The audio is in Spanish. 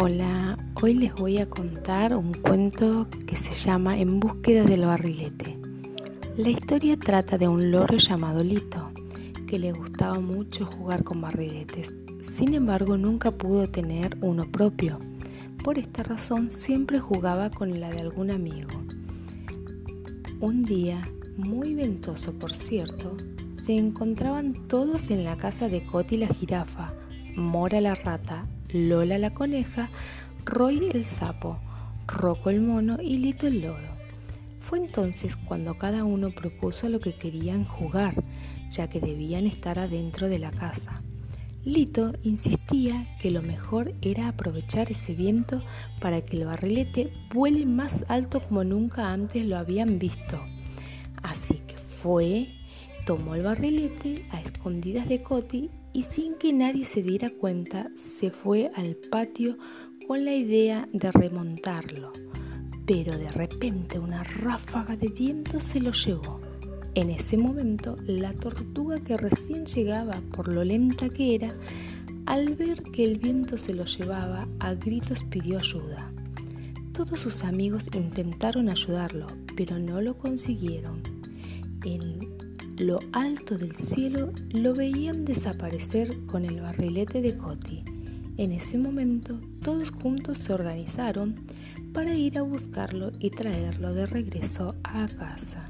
Hola, hoy les voy a contar un cuento que se llama En búsqueda del barrilete. La historia trata de un loro llamado Lito, que le gustaba mucho jugar con barriletes. Sin embargo, nunca pudo tener uno propio. Por esta razón, siempre jugaba con la de algún amigo. Un día, muy ventoso por cierto, se encontraban todos en la casa de Coti la jirafa, Mora la rata, Lola la coneja, Roy el sapo, Rocco el mono y Lito el loro. Fue entonces cuando cada uno propuso lo que querían jugar, ya que debían estar adentro de la casa. Lito insistía que lo mejor era aprovechar ese viento para que el barrilete vuele más alto como nunca antes lo habían visto. Así que fue, tomó el barrilete a escondidas de Coti y sin que nadie se diera cuenta se fue al patio con la idea de remontarlo. Pero de repente una ráfaga de viento se lo llevó. En ese momento la tortuga que recién llegaba por lo lenta que era, al ver que el viento se lo llevaba, a gritos pidió ayuda. Todos sus amigos intentaron ayudarlo, pero no lo consiguieron. En lo alto del cielo lo veían desaparecer con el barrilete de Coti. En ese momento todos juntos se organizaron para ir a buscarlo y traerlo de regreso a casa.